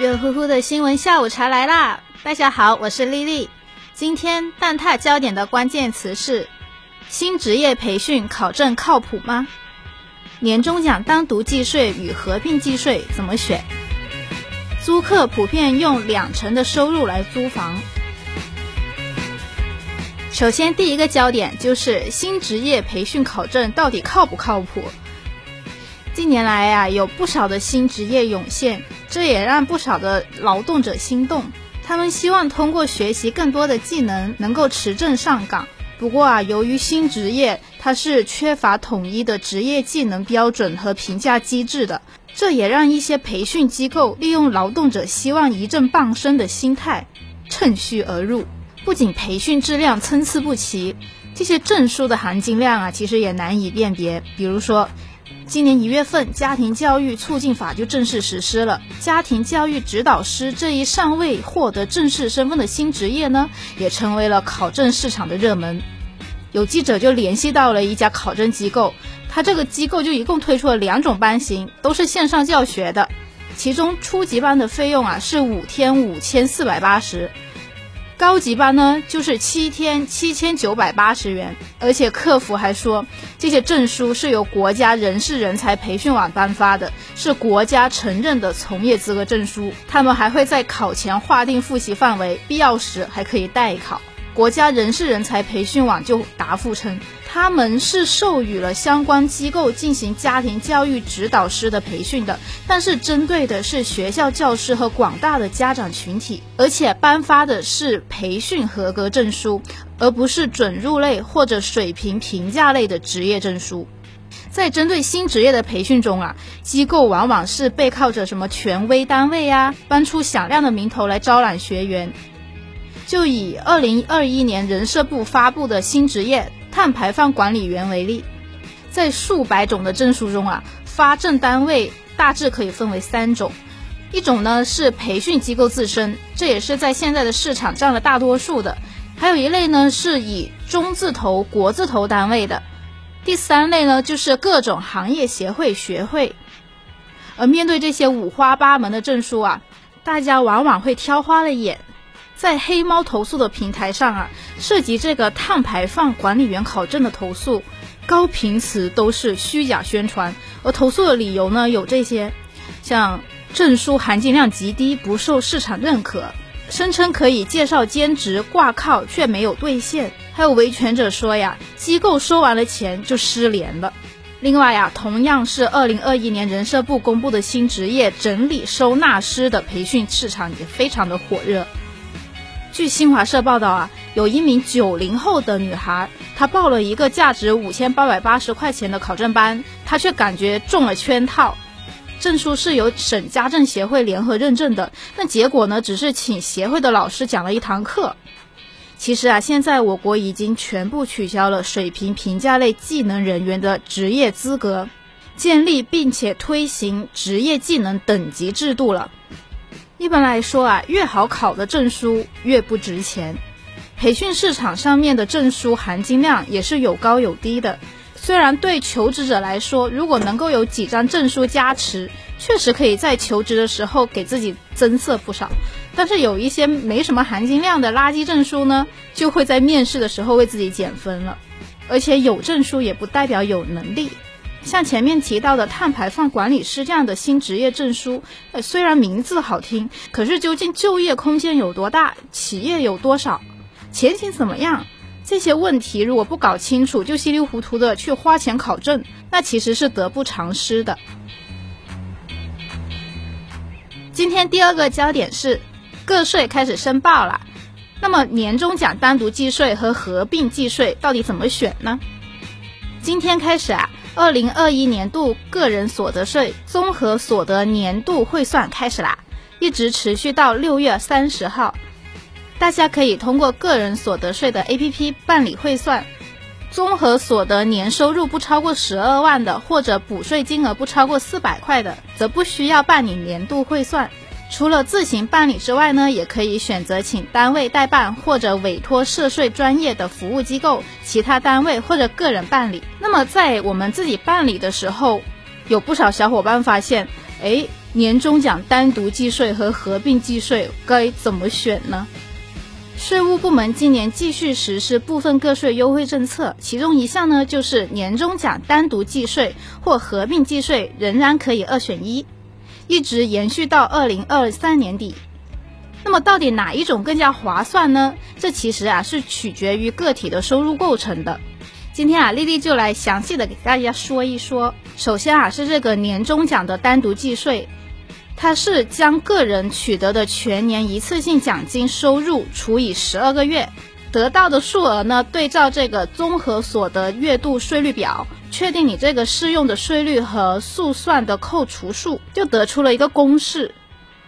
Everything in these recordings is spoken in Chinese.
热乎乎的新闻下午茶来啦！大家好，我是丽丽。今天蛋挞焦点的关键词是：新职业培训考证靠谱吗？年终奖单独计税与合并计税怎么选？租客普遍用两成的收入来租房。首先，第一个焦点就是新职业培训考证到底靠不靠谱？近年来呀，有不少的新职业涌现，这也让不少的劳动者心动。他们希望通过学习更多的技能，能够持证上岗。不过啊，由于新职业它是缺乏统一的职业技能标准和评价机制的，这也让一些培训机构利用劳动者希望一证傍身的心态，趁虚而入。不仅培训质量参差不齐，这些证书的含金量啊，其实也难以辨别。比如说。今年一月份，《家庭教育促进法》就正式实施了。家庭教育指导师这一尚未获得正式身份的新职业呢，也成为了考证市场的热门。有记者就联系到了一家考证机构，他这个机构就一共推出了两种班型，都是线上教学的。其中初级班的费用啊是五天五千四百八十。高级班呢，就是七天七千九百八十元，而且客服还说，这些证书是由国家人事人才培训网颁发的，是国家承认的从业资格证书。他们还会在考前划定复习范围，必要时还可以代考。国家人事人才培训网就答复称。他们是授予了相关机构进行家庭教育指导师的培训的，但是针对的是学校教师和广大的家长群体，而且颁发的是培训合格证书，而不是准入类或者水平评价类的职业证书。在针对新职业的培训中啊，机构往往是背靠着什么权威单位啊，搬出响亮的名头来招揽学员。就以二零二一年人社部发布的新职业。碳排放管理员为例，在数百种的证书中啊，发证单位大致可以分为三种，一种呢是培训机构自身，这也是在现在的市场占了大多数的；还有一类呢是以中字头、国字头单位的；第三类呢就是各种行业协会、学会。而面对这些五花八门的证书啊，大家往往会挑花了眼。在黑猫投诉的平台上啊，涉及这个碳排放管理员考证的投诉，高频词都是虚假宣传，而投诉的理由呢有这些，像证书含金量极低，不受市场认可，声称可以介绍兼职挂靠却没有兑现，还有维权者说呀，机构收完了钱就失联了。另外呀，同样是二零二一年人社部公布的新职业整理收纳师的培训市场也非常的火热。据新华社报道啊，有一名九零后的女孩，她报了一个价值五千八百八十块钱的考证班，她却感觉中了圈套。证书是由省家政协会联合认证的，那结果呢，只是请协会的老师讲了一堂课。其实啊，现在我国已经全部取消了水平评价类技能人员的职业资格，建立并且推行职业技能等级制度了。一般来说啊，越好考的证书越不值钱。培训市场上面的证书含金量也是有高有低的。虽然对求职者来说，如果能够有几张证书加持，确实可以在求职的时候给自己增色不少。但是有一些没什么含金量的垃圾证书呢，就会在面试的时候为自己减分了。而且有证书也不代表有能力。像前面提到的碳排放管理师这样的新职业证书，呃，虽然名字好听，可是究竟就业空间有多大，企业有多少，前景怎么样？这些问题如果不搞清楚，就稀里糊涂的去花钱考证，那其实是得不偿失的。今天第二个焦点是，个税开始申报了，那么年终奖单独计税和合并计税到底怎么选呢？今天开始啊。二零二一年度个人所得税综合所得年度汇算开始啦，一直持续到六月三十号。大家可以通过个人所得税的 APP 办理汇算。综合所得年收入不超过十二万的，或者补税金额不超过四百块的，则不需要办理年度汇算。除了自行办理之外呢，也可以选择请单位代办或者委托涉税专业的服务机构、其他单位或者个人办理。那么在我们自己办理的时候，有不少小伙伴发现，哎，年终奖单独计税和合并计税该怎么选呢？税务部门今年继续实施部分个税优惠政策，其中一项呢就是年终奖单独计税或合并计税仍然可以二选一，一直延续到二零二三年底。那么到底哪一种更加划算呢？这其实啊是取决于个体的收入构成的。今天啊，丽丽就来详细的给大家说一说。首先啊，是这个年终奖的单独计税，它是将个人取得的全年一次性奖金收入除以十二个月，得到的数额呢，对照这个综合所得月度税率表，确定你这个适用的税率和速算的扣除数，就得出了一个公式。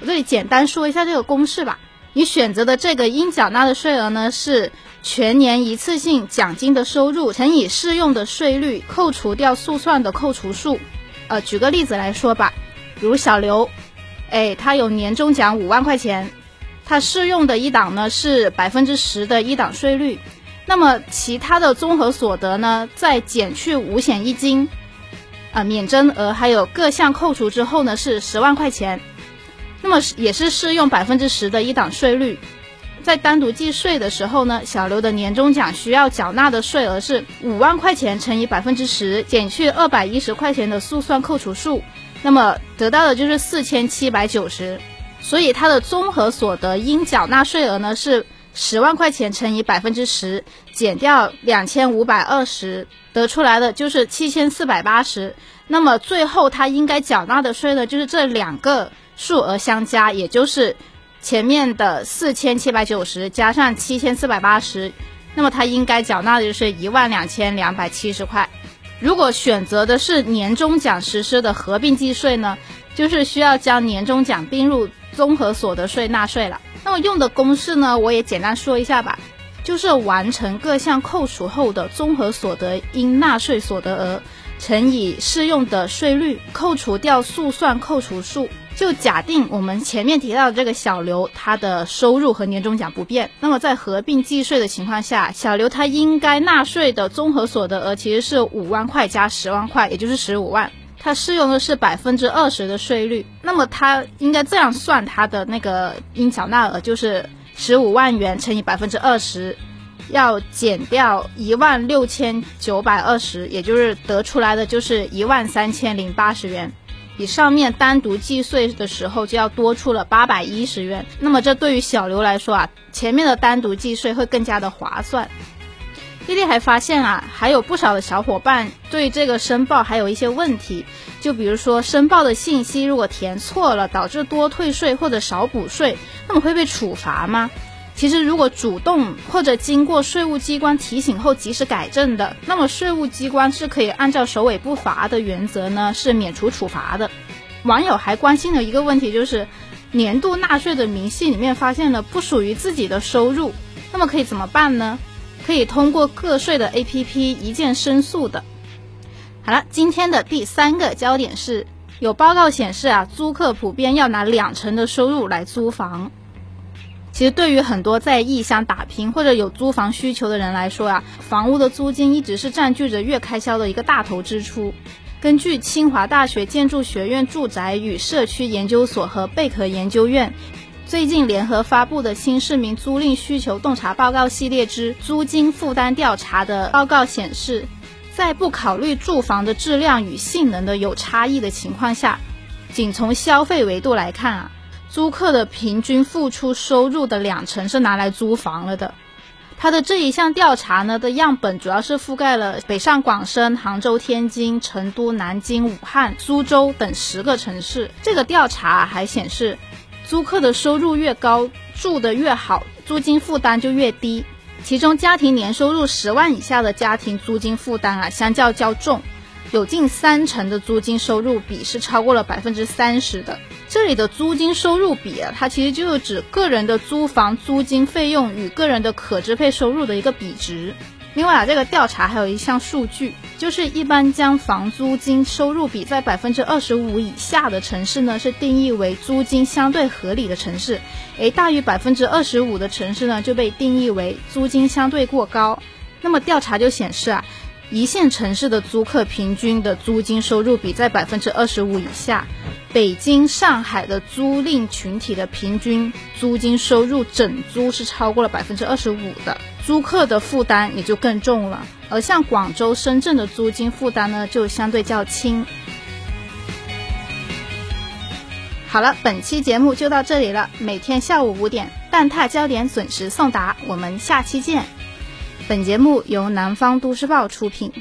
我这里简单说一下这个公式吧。你选择的这个应缴纳的税额呢，是全年一次性奖金的收入乘以适用的税率，扣除掉速算的扣除数。呃，举个例子来说吧，比如小刘，哎，他有年终奖五万块钱，他适用的一档呢是百分之十的一档税率，那么其他的综合所得呢，在减去五险一金、啊免征额还有各项扣除之后呢，是十万块钱。那么也是适用百分之十的一档税率，在单独计税的时候呢，小刘的年终奖需要缴纳的税额是五万块钱乘以百分之十，减去二百一十块钱的速算扣除数，那么得到的就是四千七百九十，所以他的综合所得应缴纳税额呢是十万块钱乘以百分之十，减掉两千五百二十，得出来的就是七千四百八十，那么最后他应该缴纳的税呢就是这两个。数额相加，也就是前面的四千七百九十加上七千四百八十，那么他应该缴纳的就是一万两千两百七十块。如果选择的是年终奖实施的合并计税呢，就是需要将年终奖并入综合所得税纳税了。那么用的公式呢，我也简单说一下吧，就是完成各项扣除后的综合所得应纳税所得额乘以适用的税率，扣除掉速算扣除数。就假定我们前面提到的这个小刘，他的收入和年终奖不变，那么在合并计税的情况下，小刘他应该纳税的综合所得额其实是五万块加十万块，也就是十五万，他适用的是百分之二十的税率，那么他应该这样算他的那个应缴纳额，就是十五万元乘以百分之二十，要减掉一万六千九百二十，也就是得出来的就是一万三千零八十元。比上面单独计税的时候就要多出了八百一十元，那么这对于小刘来说啊，前面的单独计税会更加的划算。丽丽还发现啊，还有不少的小伙伴对这个申报还有一些问题，就比如说申报的信息如果填错了，导致多退税或者少补税，那么会被处罚吗？其实，如果主动或者经过税务机关提醒后及时改正的，那么税务机关是可以按照首尾不罚的原则呢，是免除处罚的。网友还关心的一个问题就是，年度纳税的明细里面发现了不属于自己的收入，那么可以怎么办呢？可以通过个税的 APP 一键申诉的。好了，今天的第三个焦点是有报告显示啊，租客普遍要拿两成的收入来租房。其实对于很多在异乡打拼或者有租房需求的人来说啊，房屋的租金一直是占据着月开销的一个大头支出。根据清华大学建筑学院住宅与社区研究所和贝壳研究院最近联合发布的新市民租赁需求洞察报告系列之租金负担调查的报告显示，在不考虑住房的质量与性能的有差异的情况下，仅从消费维度来看啊。租客的平均付出收入的两成是拿来租房了的。他的这一项调查呢的样本主要是覆盖了北上广深、杭州、天津、成都、南京、武汉、苏州等十个城市。这个调查还显示，租客的收入越高，住得越好，租金负担就越低。其中，家庭年收入十万以下的家庭租金负担啊，相较较重。有近三成的租金收入比是超过了百分之三十的。这里的租金收入比啊，它其实就是指个人的租房租金费用与个人的可支配收入的一个比值。另外啊，这个调查还有一项数据，就是一般将房租金收入比在百分之二十五以下的城市呢，是定义为租金相对合理的城市。诶，大于百分之二十五的城市呢，就被定义为租金相对过高。那么调查就显示啊。一线城市的租客平均的租金收入比在百分之二十五以下，北京、上海的租赁群体的平均租金收入整租是超过了百分之二十五的，租客的负担也就更重了。而像广州、深圳的租金负担呢，就相对较轻。好了，本期节目就到这里了。每天下午五点，蛋挞焦点准时送达，我们下期见。本节目由南方都市报出品。